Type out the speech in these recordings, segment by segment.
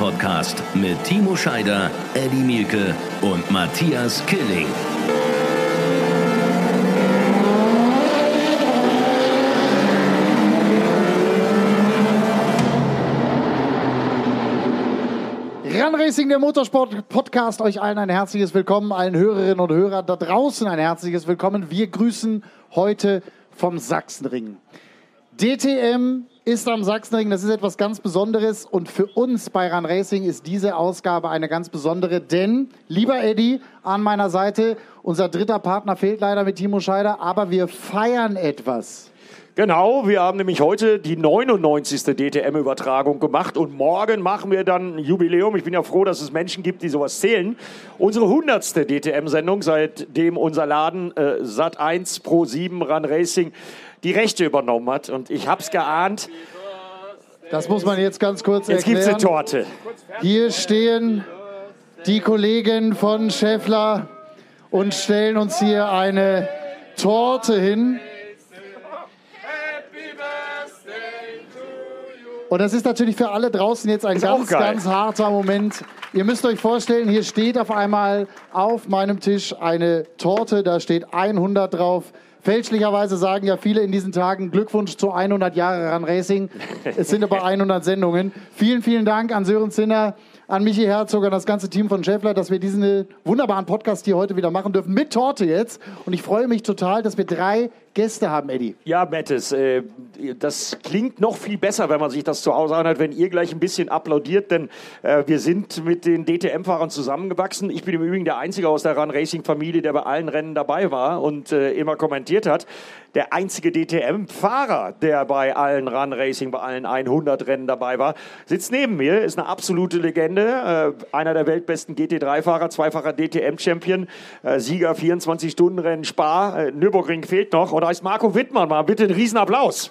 Podcast mit Timo Scheider, Eddie Mielke und Matthias Killing. Run Racing, der Motorsport-Podcast. Euch allen ein herzliches Willkommen, allen Hörerinnen und Hörern da draußen ein herzliches Willkommen. Wir grüßen heute vom Sachsenring. DTM ist am Sachsenring, das ist etwas ganz Besonderes und für uns bei Run Racing ist diese Ausgabe eine ganz besondere, denn, lieber Eddie, an meiner Seite, unser dritter Partner fehlt leider mit Timo Scheider, aber wir feiern etwas. Genau, wir haben nämlich heute die 99. DTM-Übertragung gemacht und morgen machen wir dann ein Jubiläum. Ich bin ja froh, dass es Menschen gibt, die sowas zählen. Unsere 100. DTM-Sendung, seitdem unser Laden äh, Sat1 Pro 7 Run Racing die Rechte übernommen hat. Und ich hab's geahnt. Das muss man jetzt ganz kurz Jetzt erklären. gibt's eine Torte. Hier stehen die Kollegen von Scheffler und stellen uns hier eine Torte hin. Und das ist natürlich für alle draußen jetzt ein Ist ganz, ganz harter Moment. Ihr müsst euch vorstellen, hier steht auf einmal auf meinem Tisch eine Torte, da steht 100 drauf. Fälschlicherweise sagen ja viele in diesen Tagen Glückwunsch zu 100 Jahre Run Racing. Es sind aber 100 Sendungen. Vielen, vielen Dank an Sören Zinner, an Michi Herzog, an das ganze Team von Schäffler, dass wir diesen wunderbaren Podcast hier heute wieder machen dürfen. Mit Torte jetzt. Und ich freue mich total, dass wir drei Gäste haben, Eddie. Ja, Mattes, äh, das klingt noch viel besser, wenn man sich das zu Hause anhört, wenn ihr gleich ein bisschen applaudiert, denn äh, wir sind mit den DTM-Fahrern zusammengewachsen. Ich bin im Übrigen der Einzige aus der Run Racing-Familie, der bei allen Rennen dabei war und äh, immer kommentiert hat. Der einzige DTM-Fahrer, der bei allen Run Racing, bei allen 100 Rennen dabei war, sitzt neben mir, ist eine absolute Legende, äh, einer der weltbesten GT3-Fahrer, zweifacher DTM-Champion, äh, Sieger 24-Stunden-Rennen Spa, äh, Nürburgring fehlt noch und da ist Marco Wittmann. Mal bitte einen Riesenapplaus.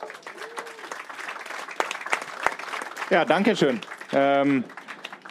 Ja, danke schön. Ähm,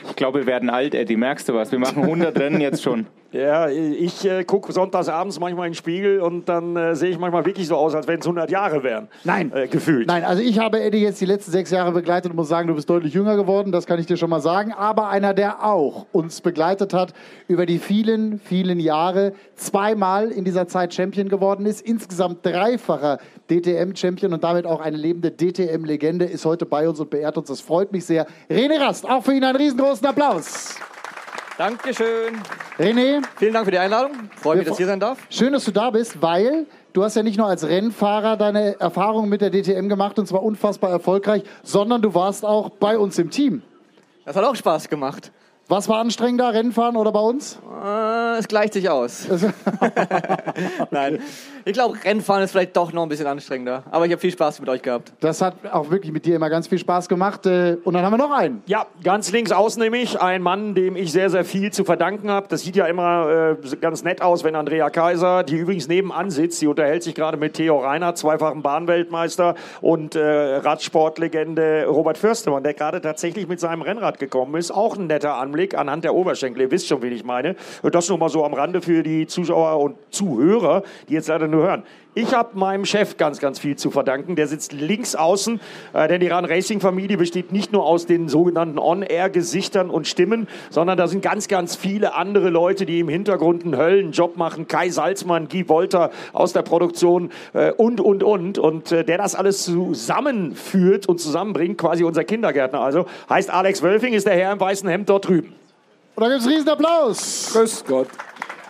ich glaube, wir werden alt, Eddie. Merkst du was? Wir machen 100 Rennen jetzt schon. Ja, ich äh, gucke sonntags abends manchmal in den Spiegel und dann äh, sehe ich manchmal wirklich so aus, als wenn es 100 Jahre wären. Nein. Äh, gefühlt. Nein, also ich habe Eddie jetzt die letzten sechs Jahre begleitet und muss sagen, du bist deutlich jünger geworden, das kann ich dir schon mal sagen. Aber einer, der auch uns begleitet hat über die vielen, vielen Jahre, zweimal in dieser Zeit Champion geworden ist, insgesamt dreifacher DTM-Champion und damit auch eine lebende DTM-Legende, ist heute bei uns und beehrt uns. Das freut mich sehr. René Rast, auch für ihn einen riesengroßen Applaus. Dankeschön. René, Vielen Dank für die Einladung. Freue mich, dass ich hier sein darf. Schön, dass du da bist, weil du hast ja nicht nur als Rennfahrer deine Erfahrungen mit der DTM gemacht und zwar unfassbar erfolgreich, sondern du warst auch bei uns im Team. Das hat auch Spaß gemacht. Was war anstrengender, Rennfahren oder bei uns? Äh, es gleicht sich aus. Nein. Ich glaube, Rennfahren ist vielleicht doch noch ein bisschen anstrengender. Aber ich habe viel Spaß mit euch gehabt. Das hat auch wirklich mit dir immer ganz viel Spaß gemacht. Äh, Und dann haben wir noch einen. Ja, ganz links außen nämlich ein Mann, dem ich sehr, sehr viel zu verdanken habe. Das sieht ja immer äh, ganz nett aus, wenn Andrea Kaiser, die übrigens nebenan sitzt, die unterhält sich gerade mit Theo Reinhardt, zweifachen Bahnweltmeister und äh, Radsportlegende Robert Förstemann, der gerade tatsächlich mit seinem Rennrad gekommen ist. Auch ein netter Anblick anhand der Oberschenkel. Ihr wisst schon, wen ich meine. Das nur mal so am Rande für die Zuschauer und Zuhörer, die jetzt leider nur hören. Ich habe meinem Chef ganz, ganz viel zu verdanken. Der sitzt links außen, äh, denn die Run Racing Familie besteht nicht nur aus den sogenannten On-Air-Gesichtern und Stimmen, sondern da sind ganz, ganz viele andere Leute, die im Hintergrund einen Höllenjob machen. Kai Salzmann, Guy Wolter aus der Produktion äh, und, und, und. Und äh, der das alles zusammenführt und zusammenbringt, quasi unser Kindergärtner also, heißt Alex Wölfing, ist der Herr im weißen Hemd dort drüben. Und da gibt es einen riesen Applaus. Grüß Gott.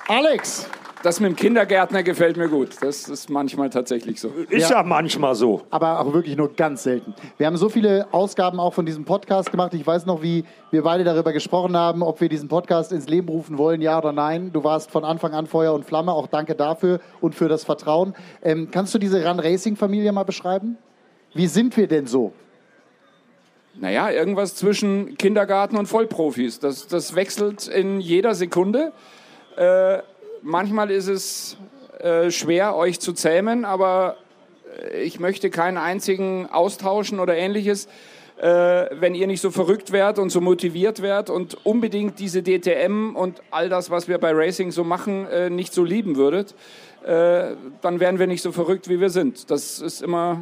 Alex, Das mit dem Kindergärtner gefällt mir gut. Das ist manchmal tatsächlich so. Ist ja, manchmal so. aber auch wirklich nur ganz selten. Wir haben so viele Ausgaben auch von diesem Podcast gemacht. Ich weiß noch, wie wir beide darüber gesprochen haben, ob wir diesen Podcast ins Leben rufen wollen, ja oder nein. Du warst von Anfang an Feuer und Flamme. Auch danke dafür und für das Vertrauen. Ähm, kannst du diese Run Racing Familie mal beschreiben? Wie sind wir denn so? Naja, irgendwas zwischen Kindergarten und Vollprofis. Das, das wechselt in jeder Sekunde. Äh, manchmal ist es äh, schwer, euch zu zähmen, aber äh, ich möchte keinen einzigen austauschen oder ähnliches. Äh, wenn ihr nicht so verrückt wärt und so motiviert wärt und unbedingt diese DTM und all das, was wir bei Racing so machen, äh, nicht so lieben würdet, äh, dann wären wir nicht so verrückt, wie wir sind. Das ist immer.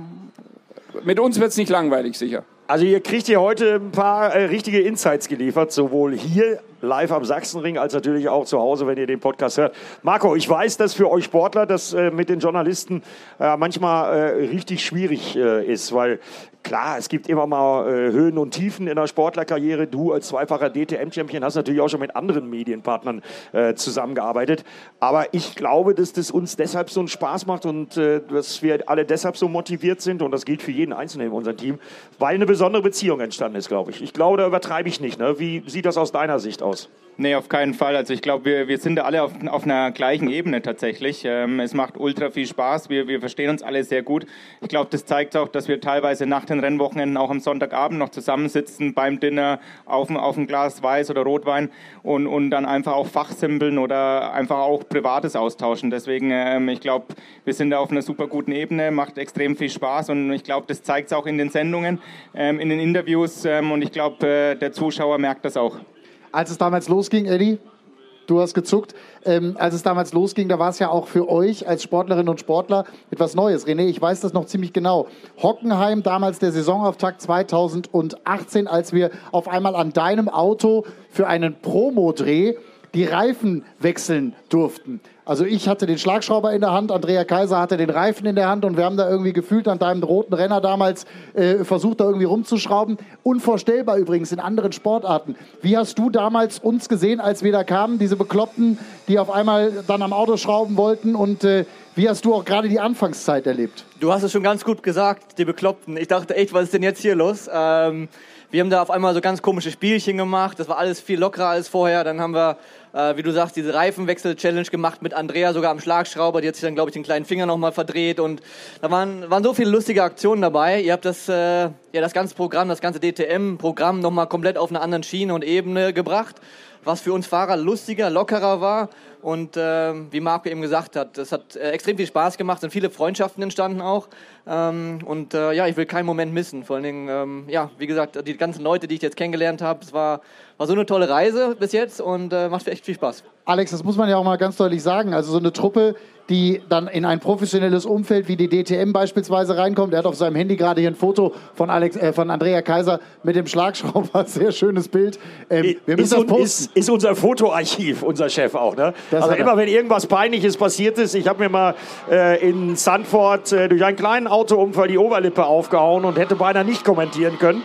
Mit uns wird es nicht langweilig, sicher. Also ihr kriegt hier heute ein paar äh, richtige Insights geliefert, sowohl hier live am Sachsenring als natürlich auch zu Hause, wenn ihr den Podcast hört. Marco, ich weiß, dass für euch Sportler das äh, mit den Journalisten äh, manchmal äh, richtig schwierig äh, ist, weil klar, es gibt immer mal äh, Höhen und Tiefen in der Sportlerkarriere. Du als zweifacher DTM-Champion hast natürlich auch schon mit anderen Medienpartnern äh, zusammengearbeitet. Aber ich glaube, dass das uns deshalb so einen Spaß macht und äh, dass wir alle deshalb so motiviert sind. Und das gilt für jeden Einzelnen in unserem Team, weil eine besondere Beziehung entstanden ist, glaube ich. Ich glaube, da übertreibe ich nicht. Ne? Wie sieht das aus deiner Sicht aus? Nee, auf keinen Fall. Also ich glaube, wir, wir sind da alle auf, auf einer gleichen Ebene tatsächlich. Ähm, es macht ultra viel Spaß. Wir, wir verstehen uns alle sehr gut. Ich glaube, das zeigt auch, dass wir teilweise nach den Rennwochenenden auch am Sonntagabend noch zusammensitzen beim Dinner auf, auf ein Glas Weiß oder Rotwein und, und dann einfach auch fachsimpeln oder einfach auch Privates austauschen. Deswegen, ähm, ich glaube, wir sind da auf einer super guten Ebene, macht extrem viel Spaß und ich glaube, das zeigt es auch in den Sendungen, ähm, in den Interviews ähm, und ich glaube, äh, der Zuschauer merkt das auch. Als es damals losging, Eddie, du hast gezuckt, ähm, als es damals losging, da war es ja auch für euch als Sportlerinnen und Sportler etwas Neues. René, ich weiß das noch ziemlich genau. Hockenheim, damals der Saisonauftakt 2018, als wir auf einmal an deinem Auto für einen Promodreh die Reifen wechseln durften. Also ich hatte den Schlagschrauber in der Hand, Andrea Kaiser hatte den Reifen in der Hand und wir haben da irgendwie gefühlt an deinem roten Renner damals äh, versucht, da irgendwie rumzuschrauben. Unvorstellbar übrigens in anderen Sportarten. Wie hast du damals uns gesehen, als wir da kamen, diese Bekloppten, die auf einmal dann am Auto schrauben wollten und äh, wie hast du auch gerade die Anfangszeit erlebt? Du hast es schon ganz gut gesagt, die Bekloppten. Ich dachte echt, was ist denn jetzt hier los? Ähm, wir haben da auf einmal so ganz komische Spielchen gemacht. Das war alles viel lockerer als vorher. Dann haben wir äh, wie du sagst, diese Reifenwechsel-Challenge gemacht mit Andrea, sogar am Schlagschrauber. Die hat sich dann, glaube ich, den kleinen Finger nochmal verdreht. Und da waren, waren so viele lustige Aktionen dabei. Ihr habt das, äh, ja, das ganze Programm, das ganze DTM-Programm nochmal komplett auf eine andere Schiene und Ebene gebracht, was für uns Fahrer lustiger, lockerer war. Und äh, wie Marco eben gesagt hat, es hat äh, extrem viel Spaß gemacht, sind viele Freundschaften entstanden auch. Ähm, und äh, ja, ich will keinen Moment missen. Vor allen Dingen, ähm, ja, wie gesagt, die ganzen Leute, die ich jetzt kennengelernt habe, es war, war so eine tolle Reise bis jetzt und äh, macht echt viel Spaß. Alex, das muss man ja auch mal ganz deutlich sagen. Also so eine Truppe, die dann in ein professionelles Umfeld wie die DTM beispielsweise reinkommt. Er hat auf seinem Handy gerade hier ein Foto von, Alex, äh, von Andrea Kaiser mit dem Schlagschrauber. Sehr schönes Bild. Ähm, wir müssen ist, das posten. Ist, ist, unser Fotoarchiv, unser Chef auch. Ne? also immer, wenn irgendwas Peinliches passiert ist, ich habe mir mal äh, in Sandford äh, durch einen kleinen Autounfall die Oberlippe aufgehauen und hätte beinahe nicht kommentieren können.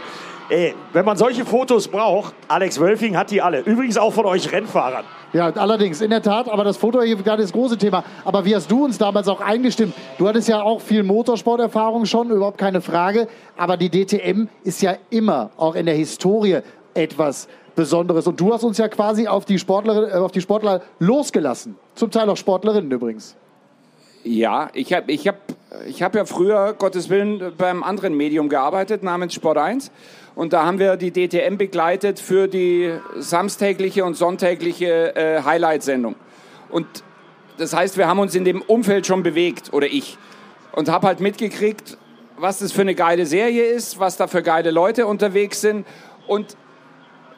Ey, wenn man solche Fotos braucht, Alex Wölfing hat die alle. Übrigens auch von euch Rennfahrern. Ja, allerdings, in der Tat, aber das Foto hier gerade das große Thema. Aber wie hast du uns damals auch eingestimmt? Du hattest ja auch viel Motorsporterfahrung schon, überhaupt keine Frage. Aber die DTM ist ja immer, auch in der Historie, etwas Besonderes. Und du hast uns ja quasi auf die, Sportler, äh, auf die Sportler losgelassen. Zum Teil auch Sportlerinnen übrigens. Ja, ich habe ich hab, ich hab ja früher, Gottes Willen, beim anderen Medium gearbeitet, namens Sport 1. Und da haben wir die DTM begleitet für die samstägliche und sonntägliche äh, Highlight-Sendung. Und das heißt, wir haben uns in dem Umfeld schon bewegt, oder ich. Und habe halt mitgekriegt, was das für eine geile Serie ist, was da für geile Leute unterwegs sind. Und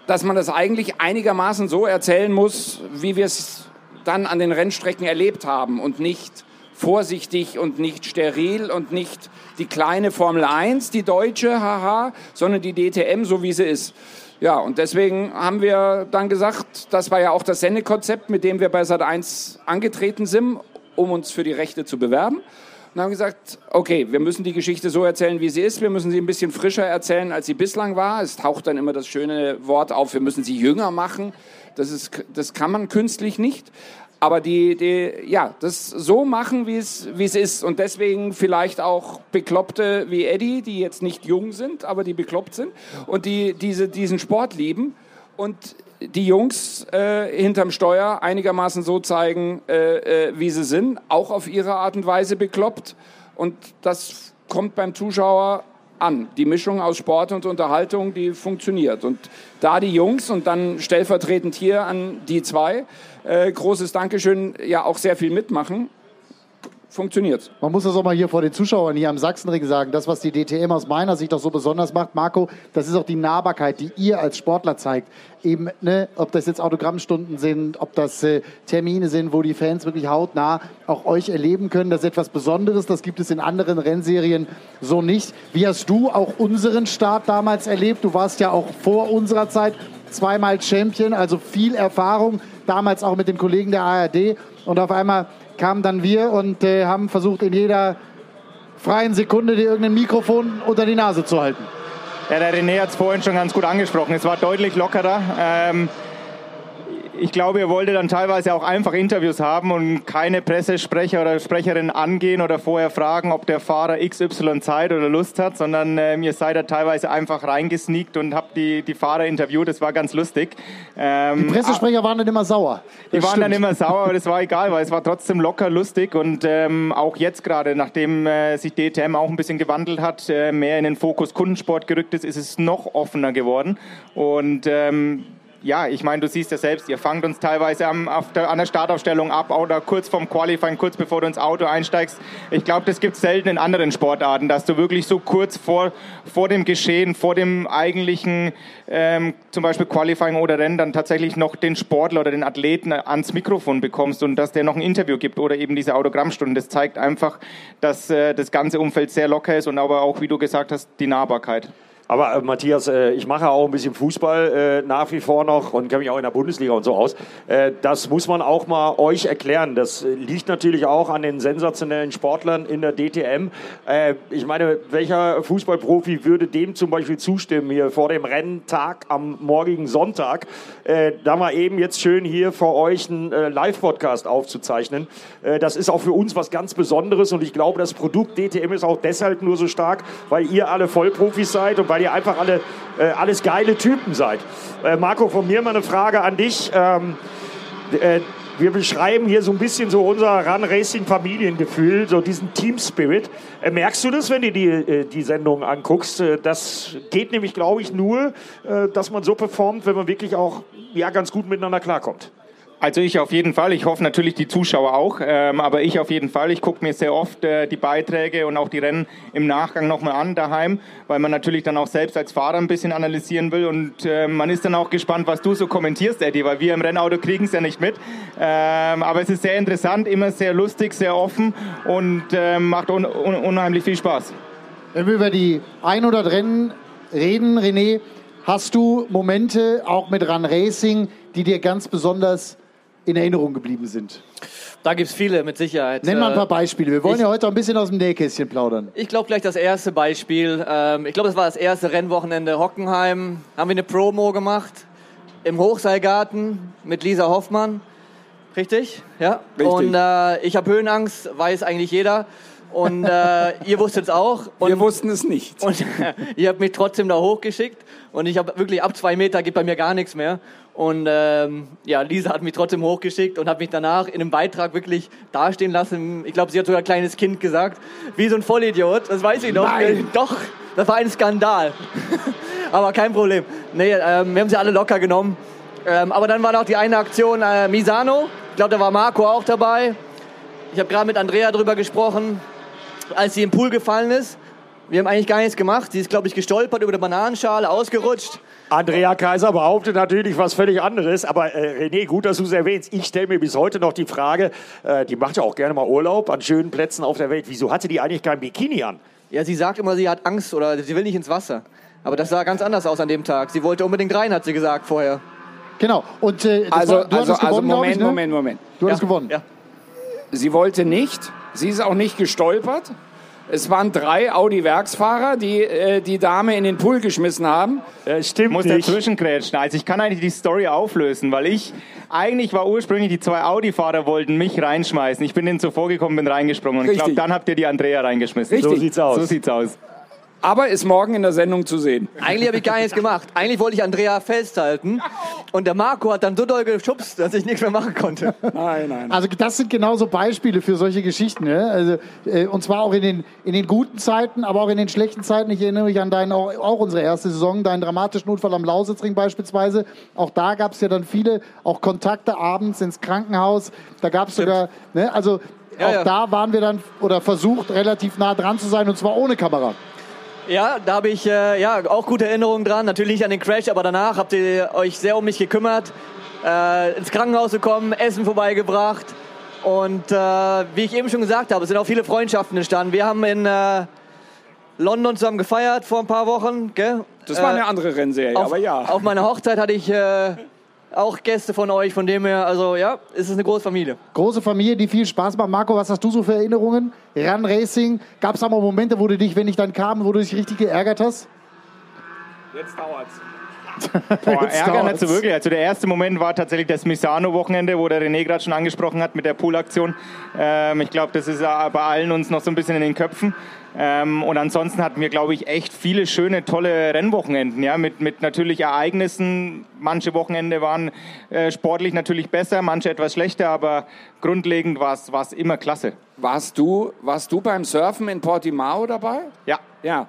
dass man das eigentlich einigermaßen so erzählen muss, wie wir es dann an den Rennstrecken erlebt haben und nicht vorsichtig und nicht steril und nicht die kleine Formel 1, die deutsche, haha, sondern die DTM, so wie sie ist. Ja, und deswegen haben wir dann gesagt, das war ja auch das Sendekonzept, mit dem wir bei Sat1 angetreten sind, um uns für die Rechte zu bewerben. Und haben gesagt, okay, wir müssen die Geschichte so erzählen, wie sie ist. Wir müssen sie ein bisschen frischer erzählen, als sie bislang war. Es taucht dann immer das schöne Wort auf, wir müssen sie jünger machen. Das, ist, das kann man künstlich nicht aber die, die, ja, das so machen, wie es, ist. Und deswegen vielleicht auch Bekloppte wie Eddie, die jetzt nicht jung sind, aber die bekloppt sind und die diese, diesen Sport lieben. Und die Jungs äh, hinterm Steuer einigermaßen so zeigen, äh, äh, wie sie sind, auch auf ihre Art und Weise bekloppt. Und das kommt beim Zuschauer an. Die Mischung aus Sport und Unterhaltung, die funktioniert. Und da die Jungs und dann stellvertretend hier an die zwei, äh, großes Dankeschön, ja auch sehr viel mitmachen. Funktioniert. Man muss das auch mal hier vor den Zuschauern hier am Sachsenring sagen. Das, was die DTM aus meiner Sicht auch so besonders macht, Marco, das ist auch die Nahbarkeit, die ihr als Sportler zeigt. Eben, ne, ob das jetzt Autogrammstunden sind, ob das äh, Termine sind, wo die Fans wirklich hautnah auch euch erleben können. Das ist etwas Besonderes. Das gibt es in anderen Rennserien so nicht. Wie hast du auch unseren Start damals erlebt? Du warst ja auch vor unserer Zeit zweimal Champion, also viel Erfahrung, damals auch mit den Kollegen der ARD. Und auf einmal kamen dann wir und äh, haben versucht, in jeder freien Sekunde dir irgendein Mikrofon unter die Nase zu halten. Ja, der René hat es vorhin schon ganz gut angesprochen. Es war deutlich lockerer. Ähm, ich glaube, ihr wolltet dann teilweise auch einfach Interviews haben und keine Pressesprecher oder Sprecherin angehen oder vorher fragen, ob der Fahrer XY Zeit oder Lust hat, sondern ähm, ihr seid da teilweise einfach reingesneakt und habt die, die Fahrer interviewt. Das war ganz lustig. Ähm, die Pressesprecher waren dann immer sauer. Das die waren stimmt. dann immer sauer, aber das war egal, weil es war trotzdem locker lustig und ähm, auch jetzt gerade, nachdem äh, sich DTM auch ein bisschen gewandelt hat, äh, mehr in den Fokus Kundensport gerückt ist, ist es noch offener geworden und ähm, ja, ich meine, du siehst ja selbst, ihr fangt uns teilweise am, der, an der Startaufstellung ab oder kurz vorm Qualifying, kurz bevor du ins Auto einsteigst. Ich glaube, das gibt es selten in anderen Sportarten, dass du wirklich so kurz vor, vor dem Geschehen, vor dem eigentlichen ähm, zum Beispiel Qualifying oder Rennen dann tatsächlich noch den Sportler oder den Athleten ans Mikrofon bekommst und dass der noch ein Interview gibt oder eben diese Autogrammstunden. Das zeigt einfach, dass äh, das ganze Umfeld sehr locker ist und aber auch, wie du gesagt hast, die Nahbarkeit. Aber äh, Matthias, äh, ich mache auch ein bisschen Fußball äh, nach wie vor noch und kenne mich auch in der Bundesliga und so aus. Äh, das muss man auch mal euch erklären. Das äh, liegt natürlich auch an den sensationellen Sportlern in der DTM. Äh, ich meine, welcher Fußballprofi würde dem zum Beispiel zustimmen, hier vor dem Renntag am morgigen Sonntag, da mal eben jetzt schön hier vor euch einen Live-Podcast aufzuzeichnen. das ist auch für uns was ganz Besonderes und ich glaube, das Produkt DTM ist auch deshalb nur so stark, weil ihr alle Vollprofis seid und weil ihr einfach alle äh, alles geile Typen seid. Äh, Marco, von mir mal eine Frage an dich. Ähm, äh, wir beschreiben hier so ein bisschen so unser Run Racing Familiengefühl, so diesen Team Spirit. Äh, merkst du das, wenn du die, äh, die Sendung anguckst? Äh, das geht nämlich, glaube ich, nur, dass man so performt, wenn man wirklich auch ja, ganz gut miteinander klarkommt. Also ich auf jeden Fall. Ich hoffe natürlich die Zuschauer auch, ähm, aber ich auf jeden Fall. Ich gucke mir sehr oft äh, die Beiträge und auch die Rennen im Nachgang nochmal an daheim, weil man natürlich dann auch selbst als Fahrer ein bisschen analysieren will und äh, man ist dann auch gespannt, was du so kommentierst, Eddie, weil wir im Rennauto kriegen es ja nicht mit. Ähm, aber es ist sehr interessant, immer sehr lustig, sehr offen und äh, macht un un unheimlich viel Spaß. Wenn wir über die 100 Rennen reden, René, hast du Momente auch mit Run Racing, die dir ganz besonders in Erinnerung geblieben sind? Da gibt es viele, mit Sicherheit. Nenn mal ein paar Beispiele. Wir wollen ich, ja heute ein bisschen aus dem Nähkästchen plaudern. Ich glaube gleich das erste Beispiel. Ähm, ich glaube, das war das erste Rennwochenende Hockenheim. Haben wir eine Promo gemacht im Hochseilgarten mit Lisa Hoffmann. Richtig? Ja. Richtig. Und äh, ich habe Höhenangst, weiß eigentlich jeder. Und äh, ihr wusstet es auch. Und, Wir wussten es nicht. Und äh, ihr habt mich trotzdem da hochgeschickt. Und ich habe wirklich ab zwei Meter geht bei mir gar nichts mehr. Und ähm, ja, Lisa hat mich trotzdem hochgeschickt und hat mich danach in einem Beitrag wirklich dastehen lassen. Ich glaube, sie hat sogar ein kleines Kind gesagt. Wie so ein Vollidiot, das weiß ich noch. Nein. Doch, das war ein Skandal. aber kein Problem. Nee, ähm, wir haben sie alle locker genommen. Ähm, aber dann war noch die eine Aktion äh, Misano. Ich glaube, da war Marco auch dabei. Ich habe gerade mit Andrea drüber gesprochen als sie im Pool gefallen ist. Wir haben eigentlich gar nichts gemacht. Sie ist, glaube ich, gestolpert über eine Bananenschale, ausgerutscht. Andrea Kaiser behauptet natürlich was völlig anderes. Aber äh, René, gut, dass du es erwähnst. Ich stelle mir bis heute noch die Frage, äh, die macht ja auch gerne mal Urlaub an schönen Plätzen auf der Welt. Wieso hatte die eigentlich kein Bikini an? Ja, sie sagt immer, sie hat Angst oder sie will nicht ins Wasser. Aber das sah ganz anders aus an dem Tag. Sie wollte unbedingt rein, hat sie gesagt vorher. Genau. Und äh, also, war, du also, also gewonnen, Moment, ich, ne? Moment, Moment. Du ja. hast gewonnen. Ja. Sie wollte nicht. Sie ist auch nicht gestolpert. Es waren drei Audi-Werksfahrer, die äh, die Dame in den Pool geschmissen haben. Äh, stimmt ich muss nicht. dazwischen grätschen. Also ich kann eigentlich die Story auflösen, weil ich eigentlich war ursprünglich die zwei Audi-Fahrer wollten mich reinschmeißen. Ich bin denen zuvor gekommen, bin reingesprungen und ich glaube, dann habt ihr die Andrea reingeschmissen. Richtig. So sieht's aus. So sieht's aus aber ist morgen in der Sendung zu sehen. Eigentlich habe ich gar nichts gemacht. Eigentlich wollte ich Andrea festhalten und der Marco hat dann so doll geschubst, dass ich nichts mehr machen konnte. Nein, nein. Also das sind genauso Beispiele für solche Geschichten. Ne? Also, äh, und zwar auch in den, in den guten Zeiten, aber auch in den schlechten Zeiten. Ich erinnere mich an deinen, auch, auch unsere erste Saison, deinen dramatischen Unfall am Lausitzring beispielsweise. Auch da gab es ja dann viele, auch Kontakte abends ins Krankenhaus. Da gab es sogar, ne? also Ja, auch ja. da waren wir dann oder versucht relativ nah dran zu sein und zwar ohne Kamera. Ja, da habe ich äh, ja auch gute Erinnerungen dran. Natürlich nicht an den Crash, aber danach habt ihr euch sehr um mich gekümmert, äh, ins Krankenhaus gekommen, Essen vorbeigebracht. Und äh, wie ich eben schon gesagt habe, es sind auch viele Freundschaften entstanden. Wir haben in äh, London zusammen gefeiert vor ein paar Wochen. Gell? Das war Äh, eine andere Rennserie, auf, aber ja. Auf meiner Hochzeit hatte ich äh, auch Gäste von euch, von dem her, also ja, es ist eine große Familie. Große Familie, die viel Spaß macht. Marco, was hast du so für Erinnerungen? Run Racing, gab es da mal Momente, wo du dich, wenn ich dann kam, wo du dich richtig geärgert hast? Jetzt dauert's. Boah, Ärger nicht so dauert's. wirklich. Also der erste Moment war tatsächlich das Misano-Wochenende, wo der René gerade schon angesprochen hat mit der Poolaktion. Ähm, ich glaube, das ist bei allen uns noch so ein bisschen in den Köpfen. Ähm, und ansonsten hatten wir, glaube ich, echt viele schöne, tolle Rennwochenenden, ja, mit, mit natürlich Ereignissen. Manche Wochenende waren äh, sportlich natürlich besser, manche etwas schlechter, aber grundlegend war es immer klasse. Warst du, warst du beim Surfen in Portimao dabei? Ja, Ja,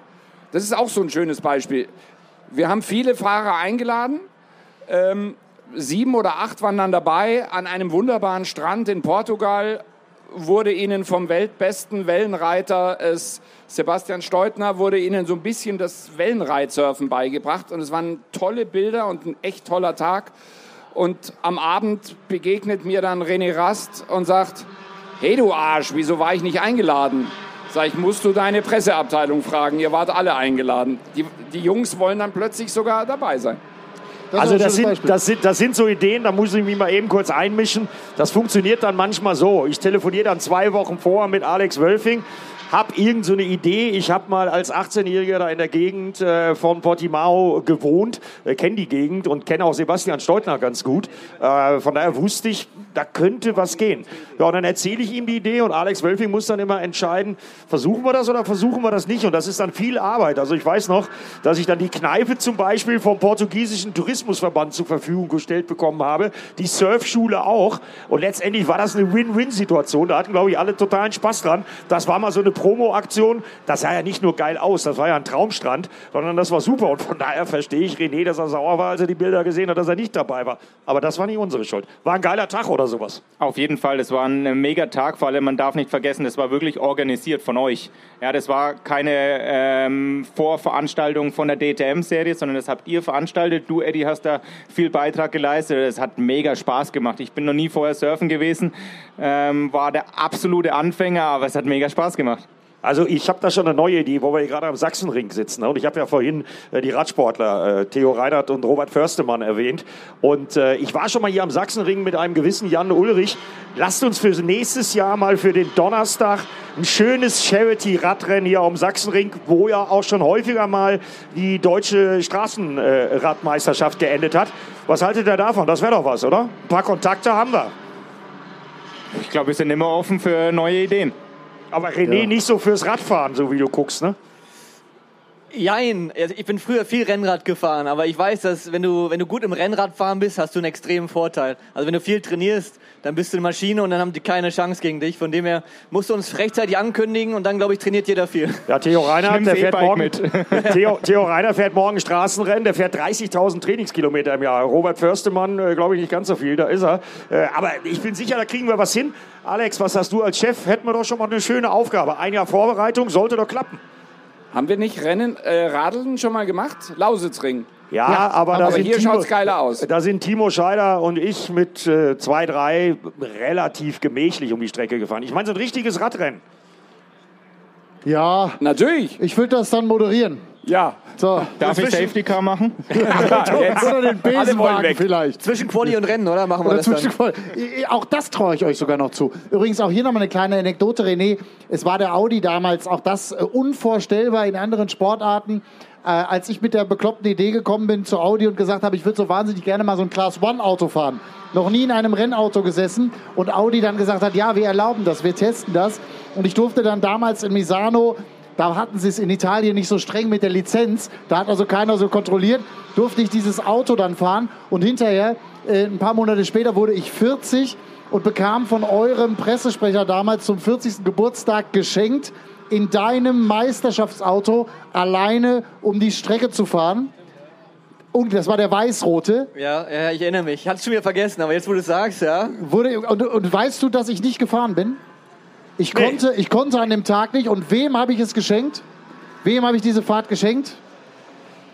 das ist auch so ein schönes Beispiel. Wir haben viele Fahrer eingeladen. Ähm, sieben oder acht waren dann dabei. An einem wunderbaren Strand in Portugal wurde ihnen vom weltbesten Wellenreiter es, Sebastian Steutner wurde ihnen so ein bisschen das Wellenreitsurfen beigebracht. Und es waren tolle Bilder und ein echt toller Tag. Und am Abend begegnet mir dann René Rast und sagt, hey du Arsch, wieso war ich nicht eingeladen? Sag ich, musst du deine Presseabteilung fragen, ihr wart alle eingeladen. Die, die Jungs wollen dann plötzlich sogar dabei sein. Das Also das sind, das, sind, das sind so Ideen, da muss ich mich mal eben kurz einmischen. Das funktioniert dann manchmal so. Ich telefoniere dann zwei Wochen vorher mit Alex Wölfing, habe irgend so eine Idee. Ich habe mal als 18-Jähriger da in der Gegend äh, von Portimao gewohnt, äh, kenne die Gegend und kenne auch Sebastian Steutner ganz gut. Äh, von daher wusste ich, da könnte was gehen. Ja, und dann erzähle ich ihm die Idee und Alex Wölfing muss dann immer entscheiden, versuchen wir das oder versuchen wir das nicht. Und das ist dann viel Arbeit. Also ich weiß noch, dass ich dann die Kneipe zum Beispiel vom portugiesischen Tourismusverband zur Verfügung gestellt bekommen habe, die Surfschule auch. Und letztendlich war das eine Win-Win-Situation. Da hatten, glaube ich, alle totalen Spaß dran. Das war mal so eine Promo-Aktion. Das sah ja nicht nur geil aus, das war ja ein Traumstrand, sondern das war super. Und von daher verstehe ich René, dass er sauer war, als er die Bilder gesehen hat, dass er nicht dabei war. Aber das war nicht unsere Schuld. War ein geiler Tag oder sowas. Auf jeden Fall, das war ein äh, mega Tag, vor allem man darf nicht vergessen, das war wirklich organisiert von euch. Ja, das war keine ähm, Vorveranstaltung von der DTM-Serie, sondern das habt ihr veranstaltet. Du, Eddie, hast da viel Beitrag geleistet. Das hat mega Spaß gemacht. Ich bin noch nie vorher surfen gewesen, ähm, war der absolute Anfänger, aber es hat mega Spaß gemacht. Also ich habe da schon eine neue Idee, wo wir gerade am Sachsenring sitzen. Und ich habe ja vorhin äh, die Radsportler äh, Theo Reinhardt und Robert Förstemann erwähnt. Und äh, ich war schon mal hier am Sachsenring mit einem gewissen Jan Ulrich. Lasst uns für nächstes Jahr mal für den Donnerstag ein schönes Charity-Radrennen hier am Sachsenring, wo ja auch schon häufiger mal die deutsche Straßenradmeisterschaft geendet hat. Was haltet ihr davon? Das wäre doch was, oder? Ein paar Kontakte haben wir. Ich glaube, wir sind immer offen für neue Ideen. Aber René Ja. nicht so fürs Radfahren, so wie du guckst, ne? Jein, also ich bin früher viel Rennrad gefahren, aber ich weiß, dass wenn du, wenn du gut im Rennradfahren bist, hast du einen extremen Vorteil. Also wenn du viel trainierst, dann bist du eine Maschine und dann haben die keine Chance gegen dich. Von dem her musst du uns rechtzeitig ankündigen und dann, glaube ich, trainiert jeder viel. Ja, Theo nimm's der fährt E-Bike morgen mit. Theo, Theo Reinhardt fährt morgen Straßenrennen, der fährt 30.000 Trainingskilometer im Jahr. Robert Förstemann, äh, glaube ich, nicht ganz so viel, da ist er. Äh, aber ich bin sicher, da kriegen wir was hin. Alex, was hast du als Chef? Hätten wir doch schon mal eine schöne Aufgabe. Ein Jahr Vorbereitung sollte doch klappen. Haben wir nicht Rennen, äh, Radeln schon mal gemacht? Lausitzring. Ja, aber, da aber sind hier Timo, schaut's geiler aus. Da sind Timo Scheider und ich mit äh, zwei, drei relativ gemächlich um die Strecke gefahren. Ich meine, so ein richtiges Radrennen. Ja, Natürlich. ich würde das dann moderieren. Ja. So. Darf ich Safety Car machen? Oder den Besenwagen weg. vielleicht. Zwischen Quali und Rennen, oder? Machen wir Oder das dann. zwischen- Auch das traue ich euch sogar noch zu. Übrigens auch hier nochmal eine kleine Anekdote, René. Es war der Audi damals, auch das äh, unvorstellbar in anderen Sportarten. Äh, als ich mit der bekloppten Idee gekommen bin zu Audi und gesagt habe, ich würde so wahnsinnig gerne mal so ein Class One Auto fahren. Noch nie in einem Rennauto gesessen und Audi dann gesagt hat, ja, wir erlauben das, wir testen das. Und ich durfte dann damals in Misano da hatten sie es in Italien nicht so streng mit der Lizenz. Da hat also keiner so kontrolliert. Durfte ich dieses Auto dann fahren. Und hinterher, äh, ein paar Monate später, wurde ich 40 und bekam von eurem Pressesprecher damals zum 40. Geburtstag geschenkt, in deinem Meisterschaftsauto alleine um die Strecke zu fahren. Und das war der weißrote. Ja, ja, ich erinnere mich. Ich hatte es schon wieder vergessen, aber jetzt, wo du es sagst, ja. Wurde, und, und weißt du, dass ich nicht gefahren bin? Ich, Nee. konnte, ich konnte an dem Tag nicht. Und wem habe ich es geschenkt? Wem habe ich diese Fahrt geschenkt?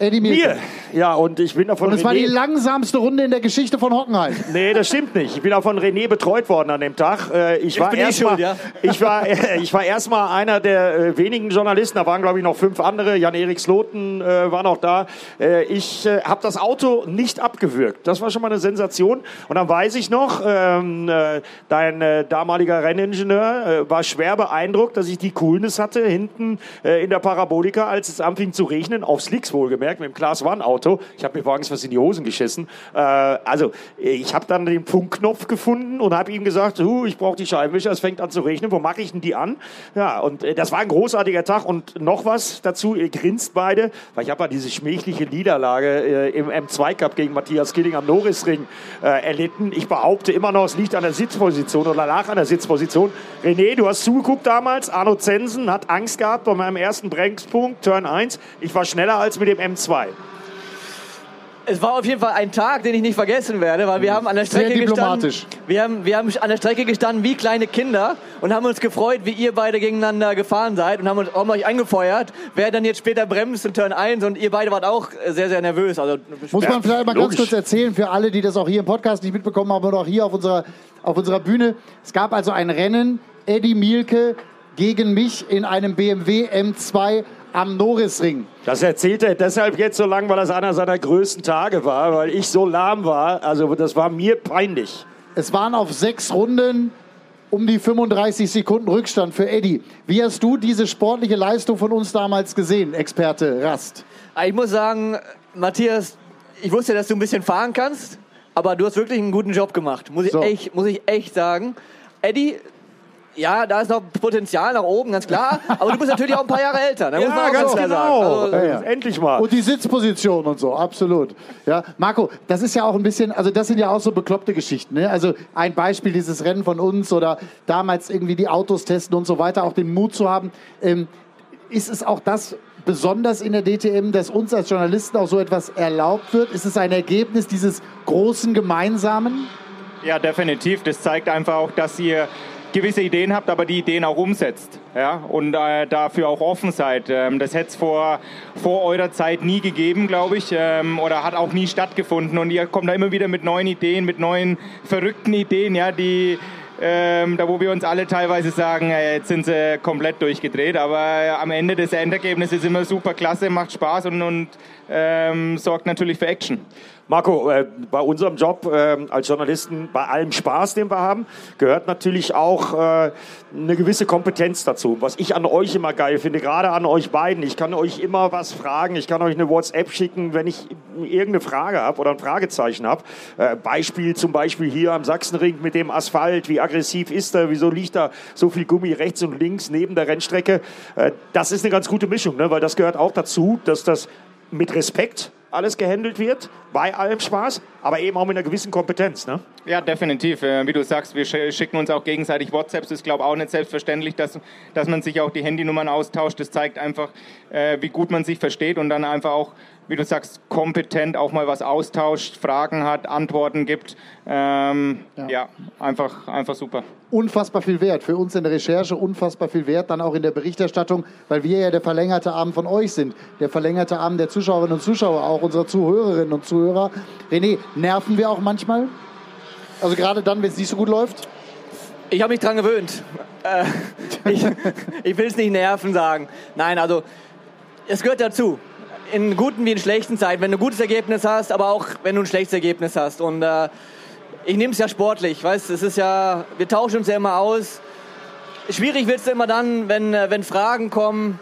Eddie Mielke. Mir. Ja, und ich bin davon Und es war die langsamste Runde in der Geschichte von Hockenheim. Nee, das stimmt nicht. Ich bin auch von René betreut worden an dem Tag. Äh, Ich war bin ich erstmal ja? ich war, ich war erstmal einer der äh, wenigen Journalisten. Da waren, glaube ich, noch fünf andere. Jan-Erik Sloten äh, war noch da. Äh, ich äh, habe das Auto nicht abgewürgt. Das war schon mal eine Sensation. Und dann weiß ich noch, ähm, äh, dein äh, damaliger Renningenieur äh, war schwer beeindruckt, dass ich die Coolness hatte hinten äh, in der Parabolika, als es anfing zu regnen, auf Slicks wohlgemerkt, mit dem Class One Auto. Ich habe mir morgens was in die Hosen geschissen. Äh, also ich habe dann den Funkknopf gefunden und habe ihm gesagt, uh, ich brauche die Scheibenwischer, es fängt an zu regnen, wo mache ich denn die an? Ja, und äh, das war ein großartiger Tag und noch was dazu, ihr grinst beide, weil ich habe ja diese schmächliche Niederlage äh, im M2 Cup gegen Matthias Killing am Norrisring äh, erlitten. Ich behaupte immer noch, es liegt an der Sitzposition oder lag an der Sitzposition. René, du hast zugeguckt damals, Arno Zensen hat Angst gehabt bei meinem ersten Bremspunkt, Turn 1. Ich war schneller als mit dem M2. Es war auf jeden Fall ein Tag, den ich nicht vergessen werde, weil wir haben an der Sehr Strecke diplomatisch. gestanden. Wir haben, wir haben an der Strecke gestanden wie kleine Kinder und haben uns gefreut, wie ihr beide gegeneinander gefahren seid und haben, uns, haben euch angefeuert, wer dann jetzt später bremst in Turn 1 und ihr beide wart auch sehr, sehr nervös. Also, Muss man vielleicht mal ganz logisch. kurz erzählen für alle, die das auch hier im Podcast nicht mitbekommen haben oder auch hier auf unserer, auf unserer Bühne. Es gab also ein Rennen, Eddie Mielke gegen mich in einem BMW M2 am Norrisring. Das erzählt er deshalb jetzt so lang, weil das einer seiner größten Tage war, weil ich so lahm war. Also das war mir peinlich. Es waren auf sechs Runden um die 35 Sekunden Rückstand für Eddie. Wie hast du diese sportliche Leistung von uns damals gesehen, Experte Rast? ich muss sagen, Matthias, ich wusste, dass du ein bisschen fahren kannst, aber du hast wirklich einen guten Job gemacht. Muss ich, So. echt, muss ich echt sagen. Eddie, ja, da ist noch Potenzial nach oben, ganz klar. Aber du bist natürlich auch ein paar Jahre älter. Da muss man auch ganz klar sagen. Also, Ja, ja. Endlich mal. Und die Sitzposition und so, absolut. Ja, Marco, das ist ja auch ein bisschen, also das sind ja auch so bekloppte Geschichten. Ne? Also ein Beispiel dieses Rennen von uns oder damals irgendwie die Autos testen und so weiter, auch den Mut zu haben. Ähm, ist es auch das besonders in der DTM, dass uns als Journalisten auch so etwas erlaubt wird? Ist es ein Ergebnis dieses großen Gemeinsamen? Ja, definitiv. Das zeigt einfach auch, dass ihr gewisse Ideen habt, aber die Ideen auch umsetzt. Ja? Und äh, dafür auch offen seid. Ähm, das hätte es vor, vor eurer Zeit nie gegeben, glaube ich, ähm, oder hat auch nie stattgefunden. Und ihr kommt da immer wieder mit neuen Ideen, mit neuen verrückten Ideen, ja, die ähm, da wo wir uns alle teilweise sagen, äh, jetzt sind sie komplett durchgedreht, aber am Ende das Endergebnis ist immer super klasse, macht Spaß und, und ähm, sorgt natürlich für Action. Marco, äh, bei unserem Job äh, als Journalisten, bei allem Spaß, den wir haben, gehört natürlich auch äh, eine gewisse Kompetenz dazu. Was ich an euch immer geil finde, gerade an euch beiden, ich kann euch immer was fragen, ich kann euch eine WhatsApp schicken, wenn ich irgendeine Frage habe oder ein Fragezeichen habe. Äh, Beispiel zum Beispiel hier am Sachsenring mit dem Asphalt, wie aggressiv ist er, wieso liegt da so viel Gummi rechts und links neben der Rennstrecke. Äh, das ist eine ganz gute Mischung, ne? weil das gehört auch dazu, dass das mit Respekt alles gehandelt wird, bei allem Spaß, aber eben auch mit einer gewissen Kompetenz. Ne? Ja, definitiv. Äh, Wie du sagst, wir sch- schicken uns auch gegenseitig WhatsApps. Das ist, glaube ich, auch nicht selbstverständlich, dass, dass man sich auch die Handynummern austauscht. Das zeigt einfach, äh, wie gut man sich versteht und dann einfach auch, wie du sagst, kompetent auch mal was austauscht, Fragen hat, Antworten gibt. Ähm, ja. einfach, einfach super. Unfassbar viel wert. Für uns in der Recherche unfassbar viel wert, dann auch in der Berichterstattung, weil wir ja der verlängerte Arm von euch sind. Der verlängerte Arm der Zuschauerinnen und Zuschauer, auch unserer Zuhörerinnen und Zuhörer. René, nerven wir auch manchmal? Also gerade dann, wenn es nicht so gut läuft? Ich habe mich dran gewöhnt. Äh, ich ich will es nicht nerven sagen. Nein, also es gehört dazu. In guten wie in schlechten Zeiten. Wenn du ein gutes Ergebnis hast, aber auch wenn du ein schlechtes Ergebnis hast. Und äh, ich nehme es ja sportlich. Weißt, es ist ja, wir tauschen uns ja immer aus. Schwierig wird es immer dann, wenn, äh, wenn Fragen kommen,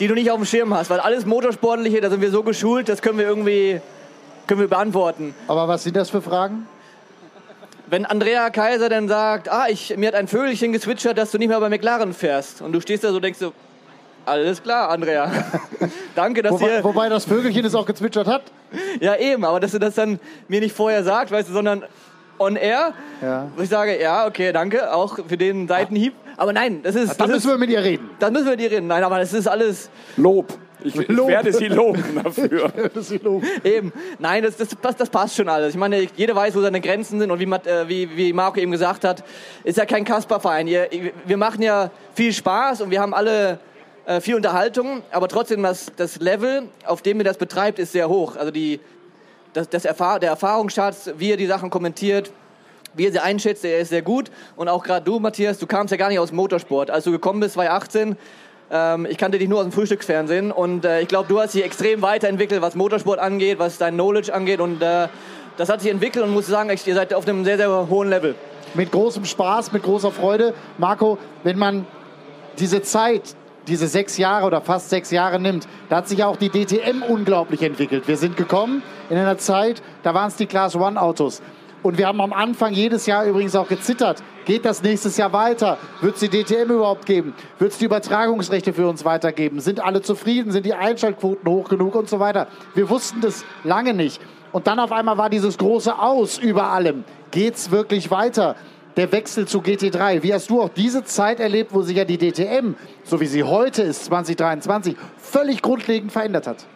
die du nicht auf dem Schirm hast. Weil alles Motorsportliche, da sind wir so geschult, das können wir irgendwie können wir beantworten. Aber was sind das für Fragen? Wenn Andrea Kaiser dann sagt, ah, ich, mir hat ein Vögelchen gezwitschert, dass du nicht mehr bei McLaren fährst. Und du stehst da so und denkst so, alles klar, Andrea. Danke, dass Wobei, ihr... wobei das Vögelchen es auch gezwitschert hat. Ja, eben, aber dass du das dann mir nicht vorher sagt, weißt du, sondern on air. Ja. Wo ich sage, ja, okay, danke, auch für den Seitenhieb. Aber nein, das ist... Dann das müssen ist wir mit ihr reden. dann müssen wir dir reden. Nein, aber das ist alles... Lob. Ich, ich werde Sie loben dafür. Sie loben. Eben. Nein, das, das, das, das passt schon alles. Ich meine, jeder weiß, wo seine Grenzen sind und wie, äh, wie, wie Marco eben gesagt hat, ist ja kein Kasper-Verein. Ihr- Wir machen ja viel Spaß und wir haben alle äh, viel Unterhaltung, aber trotzdem das, das Level, auf dem ihr das betreibt, ist sehr hoch. Also die, das, das Erfahr der Erfahrungsschatz, wie ihr die Sachen kommentiert, wie ihr sie einschätzt, der ist sehr gut. Und auch gerade du, Matthias, du kamst ja gar nicht aus Motorsport. Als du gekommen bist, 2018, ähm, ich kannte dich nur aus dem Frühstücksfernsehen und äh, ich glaube, du hast dich extrem weiterentwickelt, was Motorsport angeht, was dein Knowledge angeht und äh, das hat sich entwickelt und muss sagen, ihr seid auf einem sehr, sehr hohen Level. Mit großem Spaß, mit großer Freude. Marco, wenn man diese Zeit, diese sechs Jahre oder fast sechs Jahre nimmt, da hat sich auch die DTM unglaublich entwickelt. Wir sind gekommen in einer Zeit, da waren es die Class One Autos. Und wir haben am Anfang jedes Jahr übrigens auch gezittert. Geht das nächstes Jahr weiter? Wird es die DTM überhaupt geben? Wird es die Übertragungsrechte für uns weitergeben? Sind alle zufrieden? Sind die Einschaltquoten hoch genug und so weiter? Wir wussten das lange nicht. Und dann auf einmal war dieses große Aus über allem. Geht's wirklich weiter? Der Wechsel zu GT3. Wie hast du auch diese Zeit erlebt, wo sich ja die DTM, so wie sie heute ist, 2023, völlig grundlegend verändert hat?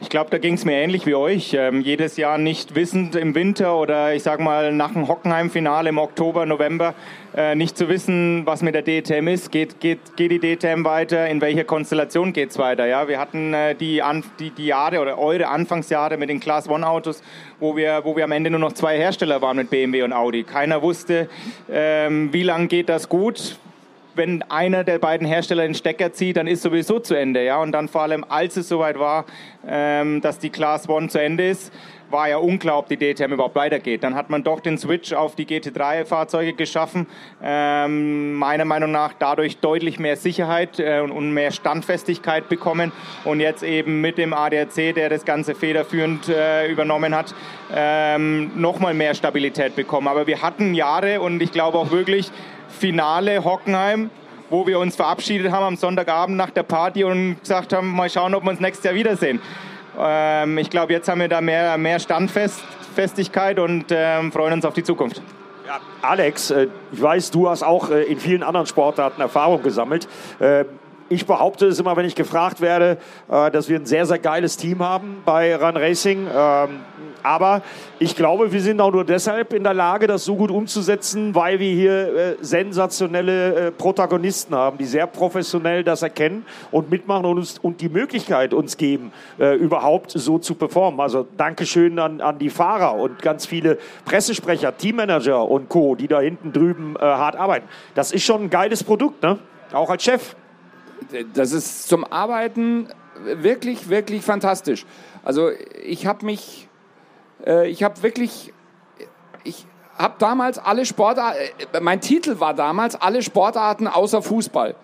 Ich glaube, da ging es mir ähnlich wie euch. Ähm, jedes Jahr nicht wissend im Winter oder ich sag mal nach dem Hockenheim-Finale im Oktober, November äh, nicht zu wissen, was mit der DTM ist. Geht, geht, geht die DTM weiter? In welcher Konstellation geht es weiter? Ja, wir hatten äh, die, An die, die Jahre oder eure Anfangsjahre mit den Class One Autos, wo wir, wo wir am Ende nur noch zwei Hersteller waren mit BMW und Audi. Keiner wusste, ähm, wie lange geht das gut wenn einer der beiden Hersteller den Stecker zieht, dann ist sowieso zu Ende. Ja? Und dann vor allem, als es soweit war, ähm, dass die Class One zu Ende ist, war ja unklar, ob die DTM überhaupt weitergeht. Dann hat man doch den Switch auf die GT3-Fahrzeuge geschaffen. Ähm, meiner Meinung nach dadurch deutlich mehr Sicherheit äh, und, mehr Standfestigkeit bekommen. Und jetzt eben mit dem ADAC, der das Ganze federführend äh, übernommen hat, ähm, nochmal mehr Stabilität bekommen. Aber wir hatten Jahre und ich glaube auch wirklich Finale Hockenheim, wo wir uns verabschiedet haben am Sonntagabend nach der Party und gesagt haben, mal schauen, ob wir uns nächstes Jahr wiedersehen. Ähm, ich glaube, jetzt haben wir da mehr, mehr Standfestigkeit und ähm, freuen uns auf die Zukunft. Ja, Alex, äh, ich weiß, du hast auch äh, in vielen anderen Sportarten Erfahrung gesammelt. Ich behaupte es immer, wenn ich gefragt werde, äh, dass wir ein sehr, sehr geiles Team haben bei Run Racing. Ähm, Aber ich glaube, wir sind auch nur deshalb in der Lage, das so gut umzusetzen, weil wir hier äh, sensationelle äh, Protagonisten haben, die sehr professionell das erkennen und mitmachen und uns und die Möglichkeit uns geben, äh, überhaupt so zu performen. Also Dankeschön an, an die Fahrer und ganz viele Pressesprecher, Teammanager und Co., die da hinten drüben äh, hart arbeiten. Das ist schon ein geiles Produkt, ne? Auch als Chef. Das ist zum Arbeiten wirklich, wirklich fantastisch. Also ich habe mich, äh, ich habe wirklich, ich habe damals alle Sportarten, äh, mein Titel war damals alle Sportarten außer Fußball.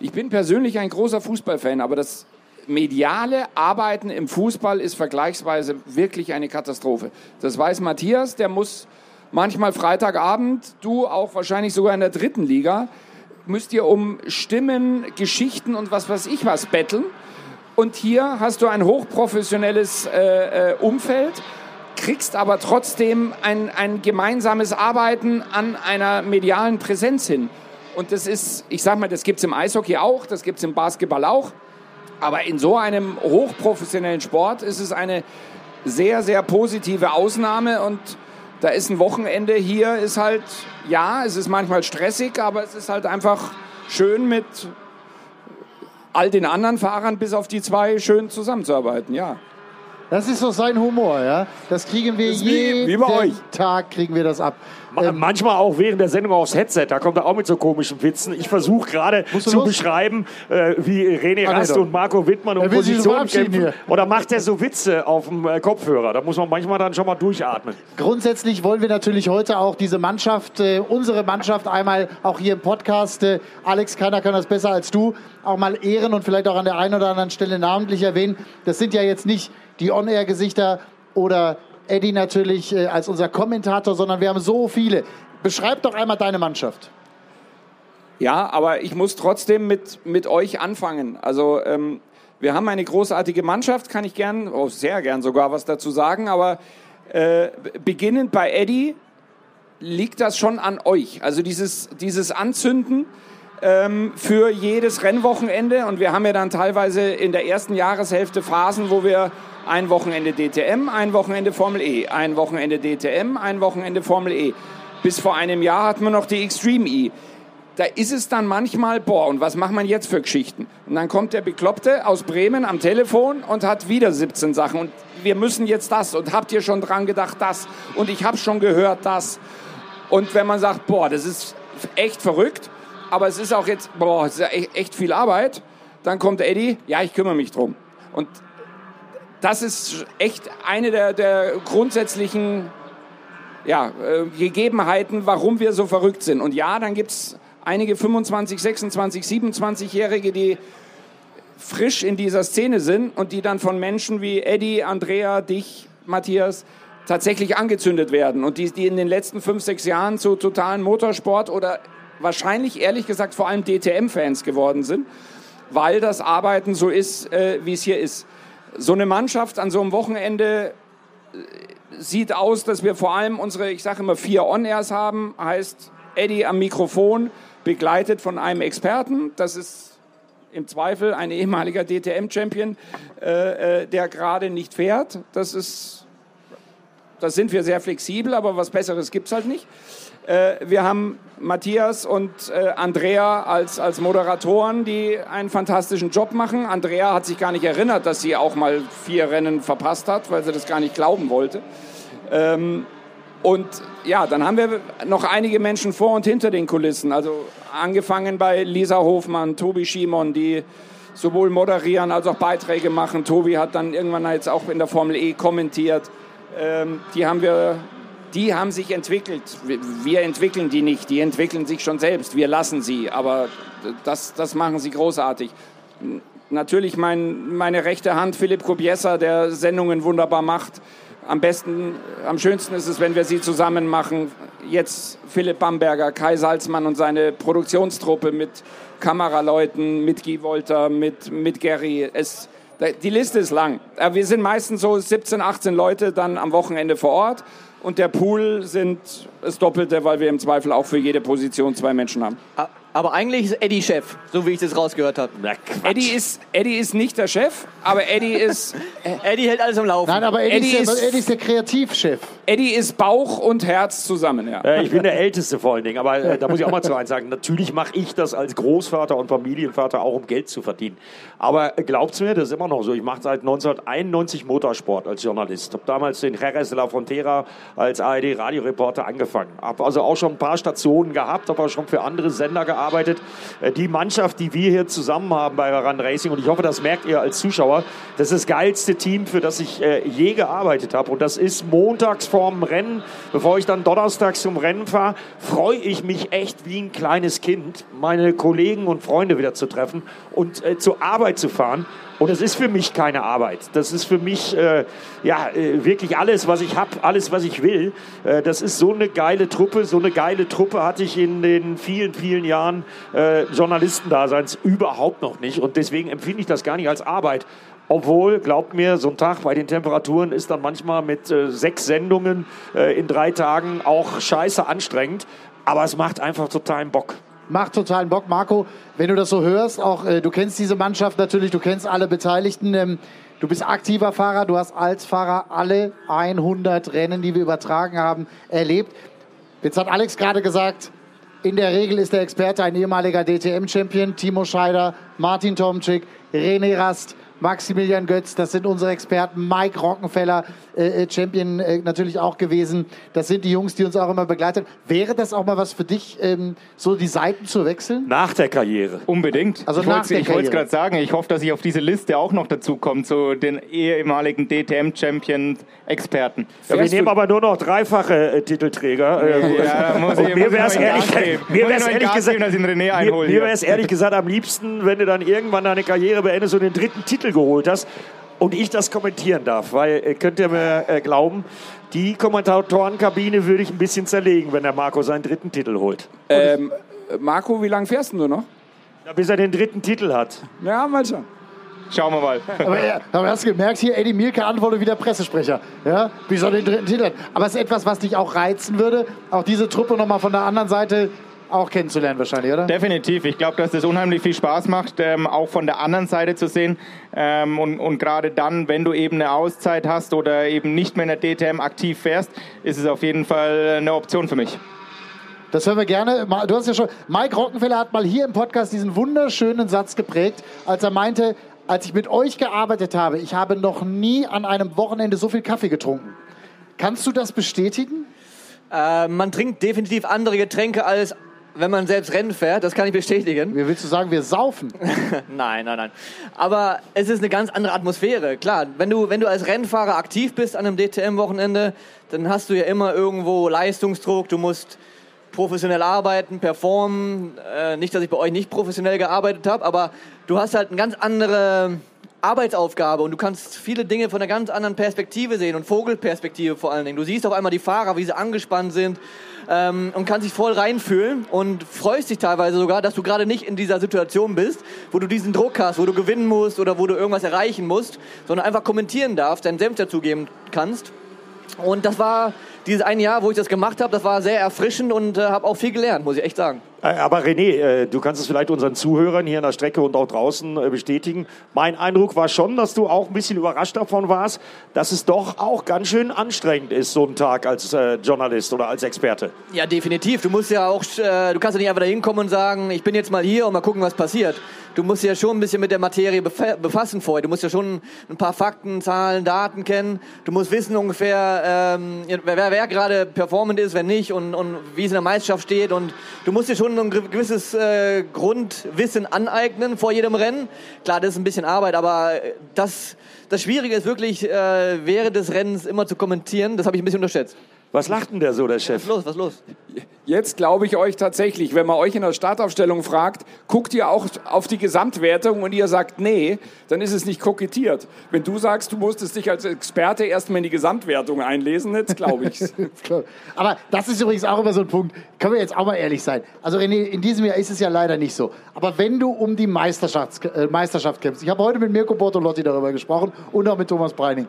Ich bin persönlich ein großer Fußballfan, aber das mediale Arbeiten im Fußball ist vergleichsweise wirklich eine Katastrophe. Das weiß Matthias, der muss manchmal Freitagabend, du auch wahrscheinlich sogar in der dritten Liga, müsst ihr um Stimmen, Geschichten und was weiß ich was betteln. Und hier hast du ein hochprofessionelles äh, äh, Umfeld, kriegst aber trotzdem ein, ein gemeinsames Arbeiten an einer medialen Präsenz hin. Und das ist, ich sag mal, das gibt es im Eishockey auch, das gibt es im Basketball auch. Aber in so einem hochprofessionellen Sport ist es eine sehr, sehr positive Ausnahme und da ist ein Wochenende hier, ist halt, ja, es ist manchmal stressig, aber es ist halt einfach schön mit all den anderen Fahrern bis auf die zwei schön zusammenzuarbeiten, ja. Das ist doch sein Humor, ja. Das kriegen wir Das wie- jeden wie euch. Tag kriegen wir das ab. Ähm, Manchmal auch während der Sendung aufs Headset, da kommt er auch mit so komischen Witzen. Ich versuche gerade zu los? beschreiben, äh, wie René Ah, nee, Rast und Marco Wittmann um will sich schon Position verabschieden kämpfen. hier. Oder macht er so Witze auf dem äh, Kopfhörer? Da muss man manchmal dann schon mal durchatmen. Grundsätzlich wollen wir natürlich heute auch diese Mannschaft, äh, unsere Mannschaft einmal auch hier im Podcast, äh, Alex, keiner kann das besser als du, auch mal ehren und vielleicht auch an der einen oder anderen Stelle namentlich erwähnen. Das sind ja jetzt nicht die On-Air-Gesichter oder Eddie natürlich äh, als unser Kommentator, sondern wir haben so viele. Beschreib doch einmal deine Mannschaft. Ja, aber ich muss trotzdem mit, mit euch anfangen. Also ähm, wir haben eine großartige Mannschaft, kann ich gern, oh, sehr gern sogar was dazu sagen, aber äh, beginnend bei Eddie liegt das schon an euch. Also dieses, dieses Anzünden, ähm, für jedes Rennwochenende. Und wir haben ja dann teilweise in der ersten Jahreshälfte Phasen, wo wir ein Wochenende DTM, ein Wochenende Formel E, ein Wochenende DTM, ein Wochenende Formel E. Bis vor einem Jahr hatten wir noch die Extreme E. Da ist es dann manchmal, boah, und was macht man jetzt für Geschichten? Und dann kommt der Bekloppte aus Bremen am Telefon und hat wieder 17 Sachen. Und wir müssen jetzt das. Und habt ihr schon dran gedacht, das? Und ich habe schon gehört, das. Und wenn man sagt, boah, das ist echt verrückt, aber es ist auch jetzt, boah, es ist echt, echt viel Arbeit, dann kommt Eddie, ja, ich kümmere mich drum. Und das ist echt eine der, der grundsätzlichen ja, äh, Gegebenheiten, warum wir so verrückt sind. Und ja, dann gibt es einige 25, 26, 27-Jährige, die frisch in dieser Szene sind und die dann von Menschen wie Eddie, Andrea, dich, Matthias, tatsächlich angezündet werden und die, die in den letzten fünf, sechs Jahren zu totalen Motorsport oder wahrscheinlich ehrlich gesagt vor allem DTM-Fans geworden sind, weil das Arbeiten so ist, äh, wie es hier ist. So eine Mannschaft an so einem Wochenende äh, sieht aus, dass wir vor allem unsere, ich sage immer, vier On-Airs haben, heißt Eddie am Mikrofon, begleitet von einem Experten. Das ist im Zweifel ein ehemaliger DTM-Champion, äh, äh, der gerade nicht fährt. Das ist, das sind wir sehr flexibel, aber was Besseres gibt es halt nicht. Äh, wir haben Matthias und äh, Andrea als, als Moderatoren, die einen fantastischen Job machen. Andrea hat sich gar nicht erinnert, dass sie auch mal vier Rennen verpasst hat, weil sie das gar nicht glauben wollte. Ähm, und ja, dann haben wir noch einige Menschen vor und hinter den Kulissen. Also angefangen bei Lisa Hofmann, Tobi Schimon, die sowohl moderieren als auch Beiträge machen. Tobi hat dann irgendwann jetzt auch in der Formel E kommentiert. Ähm, die haben wir, die haben sich entwickelt. Wir entwickeln die nicht, die entwickeln sich schon selbst. Wir lassen sie, aber das, das machen sie großartig. Natürlich mein, meine rechte Hand Philipp Kobiesa, der Sendungen wunderbar macht. Am besten, am schönsten ist es, wenn wir sie zusammen machen. Jetzt Philipp Bamberger, Kai Salzmann und seine Produktionstruppe mit Kameraleuten, mit Guy Wolter, mit, mit Gary. Es, die Liste ist lang. Wir sind meistens so 17, 18 Leute dann am Wochenende vor Ort. Und der Pool sind das Doppelte, weil wir im Zweifel auch für jede Position zwei Menschen haben. Aber eigentlich ist Eddie Chef, so wie ich das rausgehört habe. Eddie ist, Eddie ist nicht der Chef, aber Eddie ist. Eddie hält alles am Laufen. Nein, aber Eddie, Eddie ist, der, ist- Eddie ist der Kreativchef. Eddie ist Bauch und Herz zusammen, ja. Äh, ich bin der Älteste vor allen Dingen, aber äh, da muss ich auch mal zu eins sagen. Natürlich mache ich das als Großvater und Familienvater auch, um Geld zu verdienen. Aber glaubt's mir, das ist immer noch so. Ich mache seit 1991 Motorsport als Journalist. Habe damals den Jerez de la Frontera als ARD-Radioreporter angefangen. Habe also auch schon ein paar Stationen gehabt, habe auch schon für andere Sender gearbeitet. Äh, Die Mannschaft, die wir hier zusammen haben bei Run Racing, und ich hoffe, das merkt ihr als Zuschauer, das ist das geilste Team, für das ich äh, je gearbeitet habe. Und das ist montags vorm Rennen, bevor ich dann donnerstags zum Rennen fahre, freue ich mich echt wie ein kleines Kind, meine Kollegen und Freunde wieder zu treffen und äh, zur Arbeit zu fahren. Und es ist für mich keine Arbeit. Das ist für mich äh, ja äh, wirklich alles, was ich habe, alles, was ich will. Äh, das ist so eine geile Truppe. So eine geile Truppe hatte ich in den vielen, vielen Jahren äh, Journalistendaseins überhaupt noch nicht. Und deswegen empfinde ich das gar nicht als Arbeit. Obwohl, glaubt mir, so ein Tag bei den Temperaturen ist dann manchmal mit äh, sechs Sendungen äh, in drei Tagen auch scheiße anstrengend. Aber es macht einfach totalen Bock. Macht totalen Bock. Marco, wenn du das so hörst, auch äh, du kennst diese Mannschaft natürlich, du kennst alle Beteiligten. Ähm, du bist aktiver Fahrer, du hast als Fahrer alle 100 Rennen, die wir übertragen haben, erlebt. Jetzt hat Alex gerade gesagt, in der Regel ist der Experte ein ehemaliger DTM-Champion, Timo Scheider, Martin Tomczyk, René Rast, Maximilian Götz, das sind unsere Experten, Mike Rockenfeller, äh, äh, Champion äh, natürlich auch gewesen. Das sind die Jungs, die uns auch immer begleitet. Wäre das auch mal was für dich, ähm, so die Seiten zu wechseln? Nach der Karriere. Unbedingt. Also ich nach wollte der ich wollte es gerade sagen. Ich hoffe, dass ich auf diese Liste auch noch dazu komme, zu den ehemaligen DTM-Champion-Experten. Ja, wir nehmen aber nur noch dreifache äh, Titelträger. Äh, Ja, da muss und ich- mir es ehrlich, wär's ehrlich gesagt, geben, dass wäre es ehrlich gesagt am liebsten, wenn du dann irgendwann deine Karriere beendest und den dritten Titel geholt hast und ich das kommentieren darf, weil äh, könnt ihr mir äh, glauben, die Kommentatorenkabine würde ich ein bisschen zerlegen, wenn der Marco seinen dritten Titel holt. Ähm, Marco, wie lange fährst denn du noch? Ja, bis er den dritten Titel hat. Ja, mal schauen. Schauen wir mal. Aber, er- aber hast du gemerkt, hier Eddie Mielke antwortet wie der Pressesprecher. Ja? Wie soll den dritten Titel? hat. Aber es ist etwas, was dich auch reizen würde, auch diese Truppe nochmal von der anderen Seite auch kennenzulernen wahrscheinlich, oder? Definitiv. Ich glaube, dass das unheimlich viel Spaß macht, ähm, auch von der anderen Seite zu sehen. Ähm, und und gerade dann, wenn du eben eine Auszeit hast oder eben nicht mehr in der DTM aktiv fährst, ist es auf jeden Fall eine Option für mich. Das hören wir gerne. Du hast ja schon, Mike Rockenfeller hat mal hier im Podcast diesen wunderschönen Satz geprägt, als er meinte, als ich mit euch gearbeitet habe, ich habe noch nie an einem Wochenende so viel Kaffee getrunken. Kannst du das bestätigen? Äh, man trinkt definitiv andere Getränke als wenn man selbst Rennen fährt, das kann ich bestätigen. Wie willst du sagen, wir saufen? Nein, nein, nein. Aber es ist eine ganz andere Atmosphäre. Klar, wenn du, wenn du als Rennfahrer aktiv bist an einem DTM-Wochenende, dann hast du ja immer irgendwo Leistungsdruck. Du musst professionell arbeiten, performen. Äh, nicht, dass ich bei euch nicht professionell gearbeitet habe, aber du hast halt eine ganz andere Arbeitsaufgabe und du kannst viele Dinge von einer ganz anderen Perspektive sehen und Vogelperspektive vor allen Dingen. Du siehst auf einmal die Fahrer, wie sie angespannt sind ähm, und kannst dich voll reinfühlen und freust dich teilweise sogar, dass du gerade nicht in dieser Situation bist, wo du diesen Druck hast, wo du gewinnen musst oder wo du irgendwas erreichen musst, sondern einfach kommentieren darfst, deinen Senf dazugeben kannst. Und das war dieses eine Jahr, wo ich das gemacht habe, das war sehr erfrischend und äh, habe auch viel gelernt, muss ich echt sagen. Äh, Aber René, äh, du kannst es vielleicht unseren Zuhörern hier an der Strecke und auch draußen äh, bestätigen. Mein Eindruck war schon, dass du auch ein bisschen überrascht davon warst, dass es doch auch ganz schön anstrengend ist, so ein Tag als äh, Journalist oder als Experte. Ja, definitiv. Du musst ja auch, äh, du kannst ja nicht einfach da hinkommen und sagen, ich bin jetzt mal hier und mal gucken, was passiert. Du musst ja schon ein bisschen mit der Materie befa befassen vorher. Du musst ja schon ein paar Fakten, Zahlen, Daten kennen. Du musst wissen ungefähr, ähm, wer, wer, wer gerade performant ist, wer nicht und, und wie es in der Meisterschaft steht. Und du musst dir schon ein gewisses äh, Grundwissen aneignen vor jedem Rennen. Klar, das ist ein bisschen Arbeit, aber das, das Schwierige ist wirklich, äh, während des Rennens immer zu kommentieren. Das habe ich ein bisschen unterschätzt. Was lacht denn der so, der Chef? Was ist los? Was los? Jetzt glaube ich euch tatsächlich, wenn man euch in der Startaufstellung fragt, guckt ihr auch auf die Gesamtwertung und ihr sagt nee, dann ist es nicht kokettiert. Wenn du sagst, du musstest dich als Experte erstmal in die Gesamtwertung einlesen, jetzt glaube ich's. Aber das ist übrigens auch immer so ein Punkt. Können wir jetzt auch mal ehrlich sein. Also René, in diesem Jahr ist es ja leider nicht so. Aber wenn du um die Meisterschaft, äh, Meisterschaft kämpfst, ich habe heute mit Mirko Bortolotti darüber gesprochen und auch mit Thomas Breining.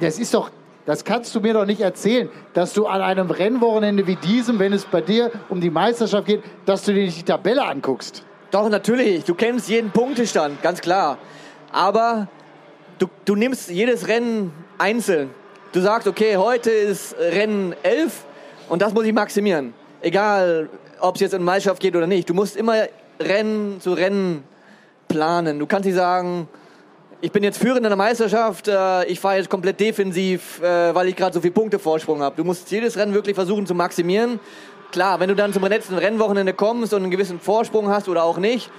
Das ist doch, das kannst du mir doch nicht erzählen, dass du an einem Rennwochenende wie diesem, wenn es bei dir um die Meisterschaft geht, dass du dir nicht die Tabelle anguckst. Doch, natürlich. Du kennst jeden Punktestand, ganz klar. Aber du, du nimmst jedes Rennen einzeln. Du sagst, okay, heute ist Rennen 11 und das muss ich maximieren. Egal, ob es jetzt in Meisterschaft geht oder nicht. Du musst immer Rennen zu Rennen planen. Du kannst nicht sagen, ich bin jetzt führend in der Meisterschaft, äh, ich fahre jetzt komplett defensiv, äh, weil ich gerade so viele Punkte Vorsprung habe. Du musst jedes Rennen wirklich versuchen zu maximieren. Klar, wenn du dann zum letzten Rennwochenende kommst und einen gewissen Vorsprung hast oder auch nicht,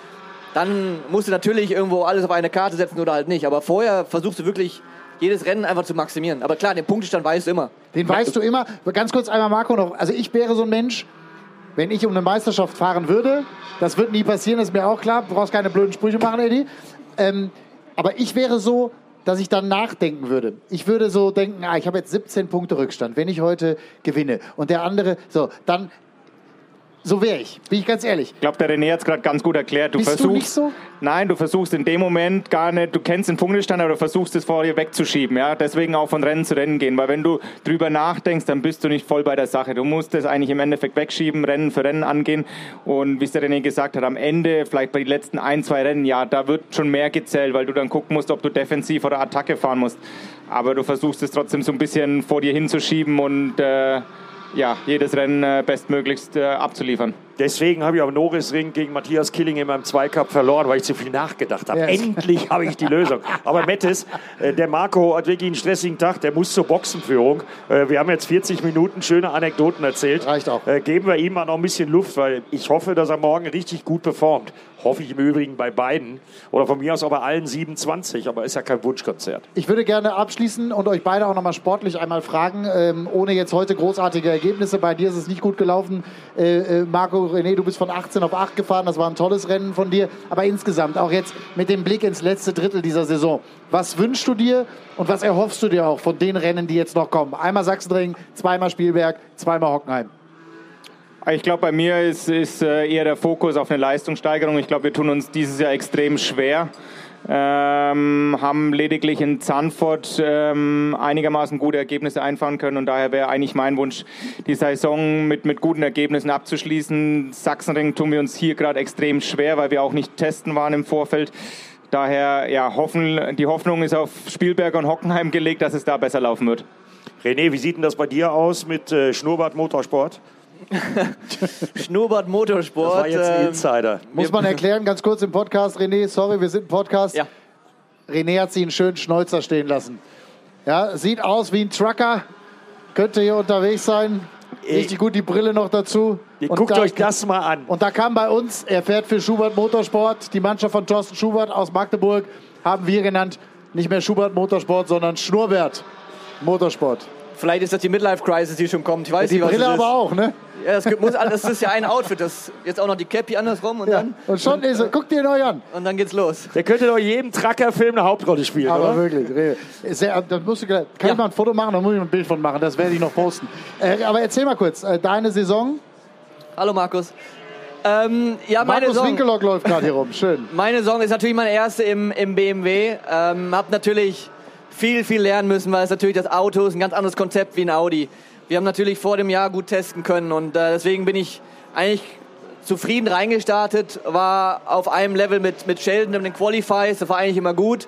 dann musst du natürlich irgendwo alles auf eine Karte setzen oder halt nicht. Aber vorher versuchst du wirklich jedes Rennen einfach zu maximieren. Aber klar, den Punktestand weißt du immer. Den weißt du immer. Ganz kurz einmal, Marco, noch. Also ich wäre so ein Mensch, wenn ich um eine Meisterschaft fahren würde, das wird nie passieren, das ist mir auch klar. Du brauchst keine blöden Sprüche machen, Eddie. Ähm, aber ich wäre so, dass ich dann nachdenken würde. Ich würde so denken, ah, ich habe jetzt 17 Punkte Rückstand, wenn ich heute gewinne. Und der andere, so, dann, so wäre ich, bin ich ganz ehrlich. Ich glaube, der René hat es gerade ganz gut erklärt. Du Bist du versuchst, nicht so? Nein, du versuchst in dem Moment gar nicht, du kennst den Punktestand, aber du versuchst es vor dir wegzuschieben. Ja? Deswegen auch von Rennen zu Rennen gehen, weil wenn du drüber nachdenkst, dann bist du nicht voll bei der Sache. Du musst es eigentlich im Endeffekt wegschieben, Rennen für Rennen angehen. Und wie es der René gesagt hat, am Ende, vielleicht bei den letzten ein, zwei Rennen, ja, da wird schon mehr gezählt, weil du dann gucken musst, ob du defensiv oder Attacke fahren musst. Aber du versuchst es trotzdem so ein bisschen vor dir hinzuschieben und äh, ja, jedes Rennen äh, bestmöglichst äh, abzuliefern. Deswegen habe ich am Norrisring gegen Matthias Killing in meinem Zweikampf verloren, weil ich zu viel nachgedacht habe. Ja. Endlich habe ich die Lösung. Aber Mettes, äh, der Marco hat wirklich einen stressigen Tag, der muss zur Boxenführung. Äh, Wir haben jetzt 40 Minuten schöne Anekdoten erzählt. Reicht auch. Äh, Geben wir ihm mal noch ein bisschen Luft, weil ich hoffe, dass er morgen richtig gut performt. Hoffe ich im Übrigen bei beiden. Oder von mir aus auch bei allen 27, aber ist ja kein Wunschkonzert. Ich würde gerne abschließen und euch beide auch nochmal sportlich einmal fragen, ähm, ohne jetzt heute großartige Ergebnisse. Bei dir ist es nicht gut gelaufen. Äh, äh, Marco, René, du bist von 18 auf 8 gefahren. Das war ein tolles Rennen von dir. Aber insgesamt, auch jetzt mit dem Blick ins letzte Drittel dieser Saison. Was wünschst du dir und was erhoffst du dir auch von den Rennen, die jetzt noch kommen? Einmal Sachsenring, zweimal Spielberg, zweimal Hockenheim. Ich glaube, bei mir ist, ist äh, eher der Fokus auf eine Leistungssteigerung. Ich glaube, wir tun uns dieses Jahr extrem schwer. Ähm, haben lediglich in Zandvoort ähm, einigermaßen gute Ergebnisse einfahren können und daher wäre eigentlich mein Wunsch, die Saison mit, mit guten Ergebnissen abzuschließen. Sachsenring tun wir uns hier gerade extrem schwer, weil wir auch nicht testen waren im Vorfeld. Daher ja, hoffen, die Hoffnung ist auf Spielberg und Hockenheim gelegt, dass es da besser laufen wird. René, wie sieht denn das bei dir aus mit äh, Schnurrbart Motorsport? Schnurrbart Motorsport. Das war jetzt ein ähm, Insider. Muss man erklären, ganz kurz im Podcast, René, sorry, wir sind ein Podcast. Ja. René hat sich einen schönen Schnäuzer stehen lassen. Ja, sieht aus wie ein Trucker, könnte hier unterwegs sein. Richtig gut die Brille noch dazu. Ihr Und guckt da- euch das mal an. Und da kam bei uns, er fährt für Schubert Motorsport, die Mannschaft von Thorsten Schubert aus Magdeburg, haben wir genannt, nicht mehr Schubert Motorsport, sondern Schnurrbert Motorsport. Vielleicht ist das die Midlife-Crisis, die schon kommt. Ich weiß Die nicht, was Brille aber auch, ne? Ja, das, muss, alles- das ist ja ein Outfit. Das, jetzt auch noch die Cappy andersrum und, Ja. dann, Und schon ist er, guckt ihr ihn euch an. und dann geht's los. Der könnte doch jedem Trucker-Film eine Hauptrolle spielen, Aber oder? wirklich. Sehr, das musst du, kann Ja. ich mal ein Foto machen? Da muss ich ein Bild von machen, das werde ich noch posten. Äh, aber erzähl mal kurz, äh, deine Saison. Hallo Markus. Ähm, ja, meine Markus Winkelock läuft gerade hier rum, schön. meine Saison ist natürlich meine erste im, im BMW. Ähm, hab natürlich viel, viel lernen müssen, weil es natürlich das Auto ist ein ganz anderes Konzept wie ein Audi. Wir haben natürlich vor dem Jahr gut testen können und äh, deswegen bin ich eigentlich zufrieden reingestartet, war auf einem Level mit, mit Sheldon in den Qualifies, das war eigentlich immer gut.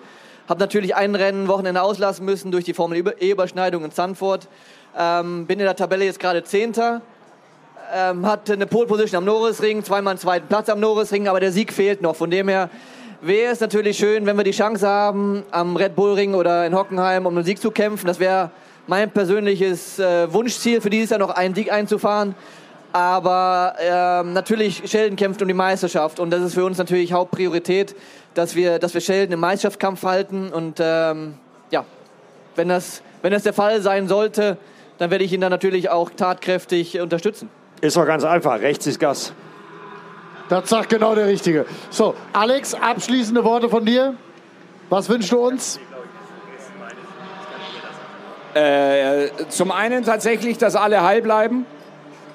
Habe natürlich ein Rennen Wochenende auslassen müssen durch die Formel E-Überschneidung in Zandvoort. Ähm, bin in der Tabelle jetzt gerade Zehnter. Ähm, hatte eine Pole Position am Norrisring, zweimal einen zweiten Platz am Norrisring, aber der Sieg fehlt noch. Von dem her wäre es natürlich schön, wenn wir die Chance haben, am Red Bull Ring oder in Hockenheim um den Sieg zu kämpfen. Das wäre mein persönliches äh, Wunschziel für dieses Jahr noch einen Sieg einzufahren. Aber ähm, natürlich, Sheldon kämpft um die Meisterschaft und das ist für uns natürlich Hauptpriorität, dass wir, dass wir Sheldon im Meisterschaftskampf halten. Und ähm, ja, wenn das, wenn das der Fall sein sollte, dann werde ich ihn dann natürlich auch tatkräftig unterstützen. Ist doch ganz einfach. Rechts ist Gas. Das sagt genau der Richtige. So, Alex, abschließende Worte von dir. Was wünschst du uns? Äh, zum einen tatsächlich, dass alle heil bleiben.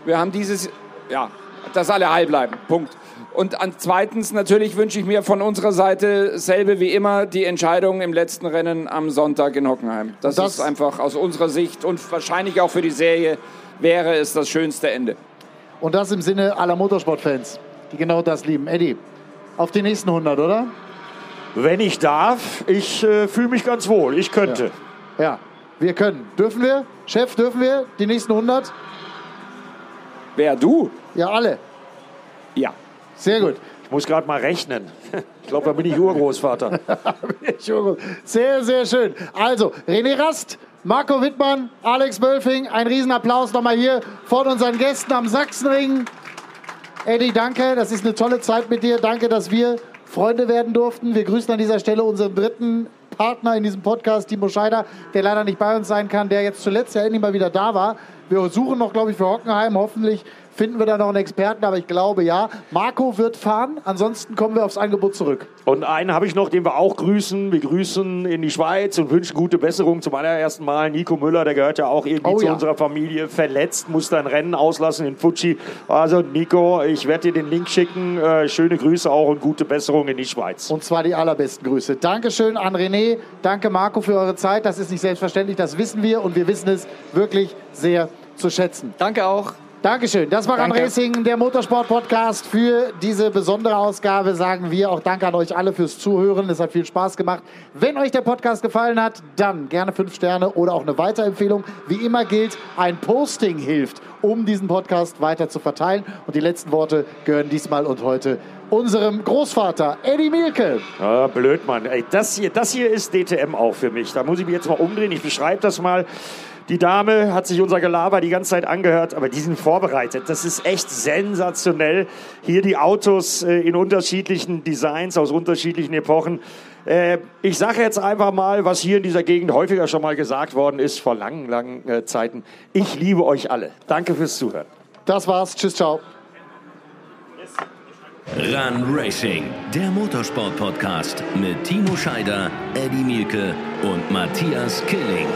Wir haben dieses, ja, dass alle heil bleiben. Punkt. Und an, zweitens natürlich wünsche ich mir von unserer Seite selbe wie immer die Entscheidung im letzten Rennen am Sonntag in Hockenheim. Das, Das- ist einfach aus unserer Sicht und wahrscheinlich auch für die Serie wäre es das schönste Ende. Und das im Sinne aller Motorsportfans, die genau das lieben. Eddie, auf die nächsten 100, oder? Wenn ich darf, ich äh, fühle mich ganz wohl. Ich könnte. Ja, wir können. Dürfen wir? Chef, dürfen wir die nächsten 100? Wer du? Ja, alle. Ja. Sehr gut. Ich muss gerade mal rechnen. Ich glaube, da bin ich Urgroßvater. Sehr, sehr schön. Also, René Rast, Marco Wittmann, Alex Wölfing, ein Riesenapplaus nochmal hier von unseren Gästen am Sachsenring. Eddie, danke. Das ist eine tolle Zeit mit dir. Danke, dass wir Freunde werden durften. Wir grüßen an dieser Stelle unseren dritten Partner in diesem Podcast, Timo Scheider, der leider nicht bei uns sein kann, der jetzt zuletzt ja endlich mal wieder da war. Wir suchen noch, glaube ich, für Hockenheim. Hoffentlich finden wir da noch einen Experten, aber ich glaube ja. Marco wird fahren. Ansonsten kommen wir aufs Angebot zurück. Und einen habe ich noch, den wir auch grüßen. Wir grüßen in die Schweiz und wünschen gute Besserung zum allerersten Mal. Nico Müller, der gehört ja auch irgendwie Oh zu ja. unserer Familie, verletzt, musste ein Rennen auslassen in Fuji. Also Nico, ich werde dir den Link schicken. Äh, schöne Grüße auch und gute Besserung in die Schweiz. Und zwar die allerbesten Grüße. Dankeschön an René, danke Marco für eure Zeit. Das ist nicht selbstverständlich, das wissen wir und wir wissen es wirklich sehr zu schätzen. Danke auch. Dankeschön. Das war Danke. Racing, der Motorsport-Podcast. Für diese besondere Ausgabe sagen wir auch Danke an euch alle fürs Zuhören. Es hat viel Spaß gemacht. Wenn euch der Podcast gefallen hat, dann gerne fünf Sterne oder auch eine Weiterempfehlung. Wie immer gilt, ein Posting hilft, um diesen Podcast weiter zu verteilen. Und die letzten Worte gehören diesmal und heute unserem Großvater Eddie Mielke. Ah, blöd, Mann. Ey, das, hier, das hier ist DTM auch für mich. Da muss ich mich jetzt mal umdrehen. Ich beschreibe das mal. Die Dame hat sich unser Gelaber die ganze Zeit angehört, aber die sind vorbereitet. Das ist echt sensationell. Hier die Autos äh, in unterschiedlichen Designs aus unterschiedlichen Epochen. Äh, ich sage jetzt einfach mal, was hier in dieser Gegend häufiger schon mal gesagt worden ist vor langen, langen äh, Zeiten. Ich liebe euch alle. Danke fürs Zuhören. Das war's. Tschüss, ciao. Run Racing, der Motorsport-Podcast mit Timo Scheider, Eddie Mielke und Matthias Killing.